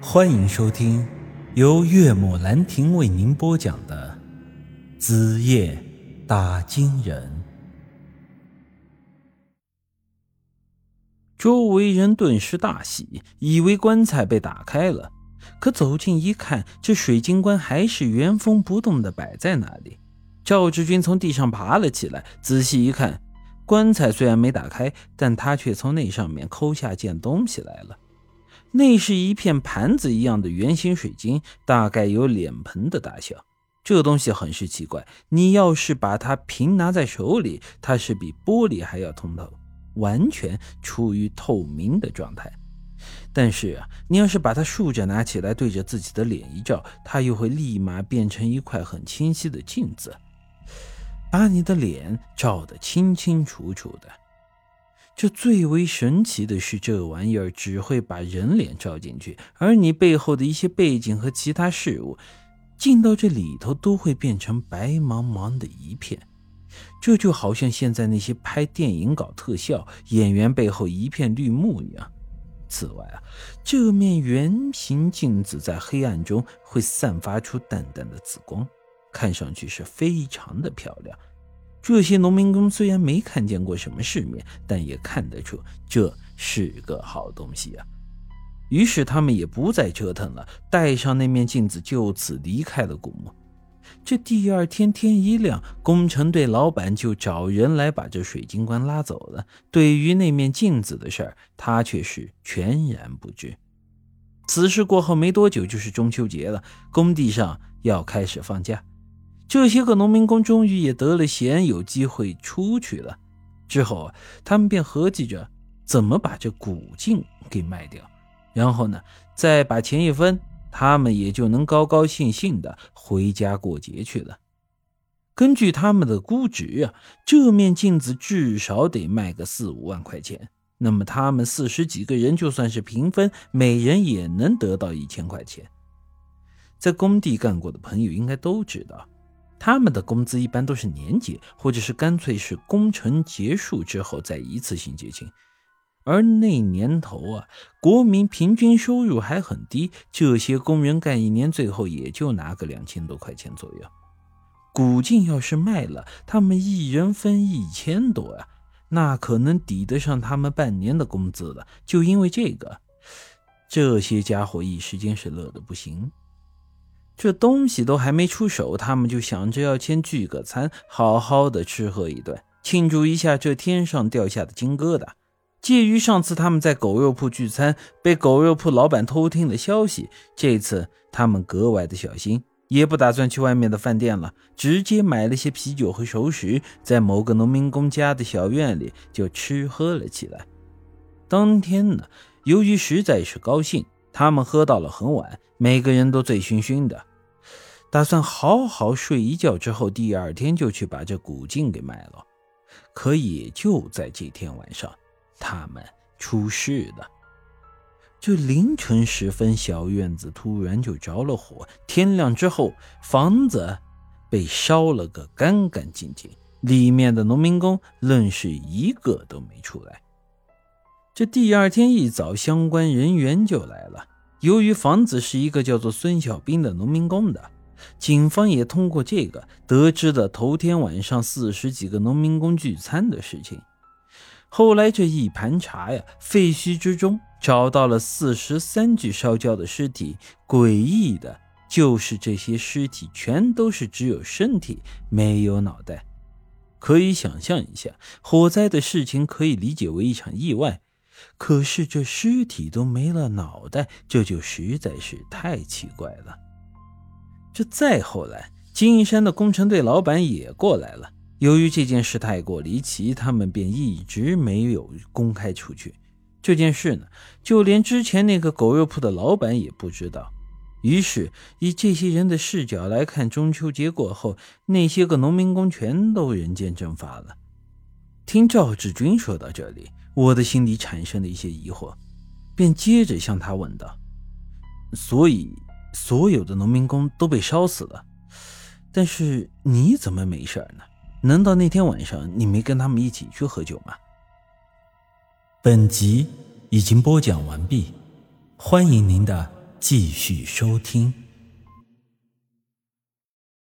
欢迎收听由岳母兰亭为您播讲的《子夜打金人》。周围人顿时大喜，以为棺材被打开了。可走近一看，这水晶棺还是原封不动的摆在那里。赵志军从地上爬了起来，仔细一看，棺材虽然没打开，但他却从那上面抠下件东西来了。那是一片盘子一样的圆形水晶，大概有脸盆的大小。这东西很是奇怪，你要是把它平拿在手里，它是比玻璃还要通透，完全处于透明的状态。但是啊，你要是把它竖着拿起来，对着自己的脸一照，它又会立马变成一块很清晰的镜子，把你的脸照得清清楚楚的。这最为神奇的是，这玩意儿只会把人脸照进去，而你背后的一些背景和其他事物，进到这里头都会变成白茫茫的一片。这就好像现在那些拍电影搞特效演员背后一片绿幕一样。此外啊，这面圆形镜子在黑暗中会散发出淡淡的紫光，看上去是非常的漂亮。这些农民工虽然没看见过什么世面，但也看得出这是个好东西啊。于是他们也不再折腾了，带上那面镜子，就此离开了古墓。这第二天天一亮，工程队老板就找人来把这水晶棺拉走了。对于那面镜子的事儿，他却是全然不知。此事过后没多久，就是中秋节了，工地上要开始放假。这些个农民工终于也得了闲，有机会出去了。之后啊，他们便合计着怎么把这古镜给卖掉，然后呢，再把钱一分，他们也就能高高兴兴的回家过节去了。根据他们的估值啊，这面镜子至少得卖个四五万块钱。那么，他们四十几个人就算是平分，每人也能得到一千块钱。在工地干过的朋友应该都知道。他们的工资一般都是年结，或者是干脆是工程结束之后再一次性结清。而那年头啊，国民平均收入还很低，这些工人干一年，最后也就拿个两千多块钱左右。古镜要是卖了，他们一人分一千多啊，那可能抵得上他们半年的工资了。就因为这个，这些家伙一时间是乐得不行。这东西都还没出手，他们就想着要先聚个餐，好好的吃喝一顿，庆祝一下这天上掉下的金疙瘩。介于上次他们在狗肉铺聚餐被狗肉铺老板偷听了消息，这次他们格外的小心，也不打算去外面的饭店了，直接买了些啤酒和熟食，在某个农民工家的小院里就吃喝了起来。当天呢，由于实在是高兴。他们喝到了很晚，每个人都醉醺醺的，打算好好睡一觉之后，第二天就去把这古镜给卖了。可也就在这天晚上，他们出事了。这凌晨时分，小院子突然就着了火，天亮之后，房子被烧了个干干净净，里面的农民工愣是一个都没出来。这第二天一早，相关人员就来了。由于房子是一个叫做孙小兵的农民工的，警方也通过这个得知了头天晚上四十几个农民工聚餐的事情。后来这一盘查呀，废墟之中找到了四十三具烧焦的尸体。诡异的就是这些尸体全都是只有身体没有脑袋。可以想象一下，火灾的事情可以理解为一场意外。可是这尸体都没了脑袋，这就实在是太奇怪了。这再后来，金山的工程队老板也过来了。由于这件事太过离奇，他们便一直没有公开出去。这件事呢，就连之前那个狗肉铺的老板也不知道。于是，以这些人的视角来看，中秋节过后，那些个农民工全都人间蒸发了。听赵志军说到这里。我的心里产生了一些疑惑，便接着向他问道：“所以，所有的农民工都被烧死了，但是你怎么没事呢？难道那天晚上你没跟他们一起去喝酒吗？”本集已经播讲完毕，欢迎您的继续收听。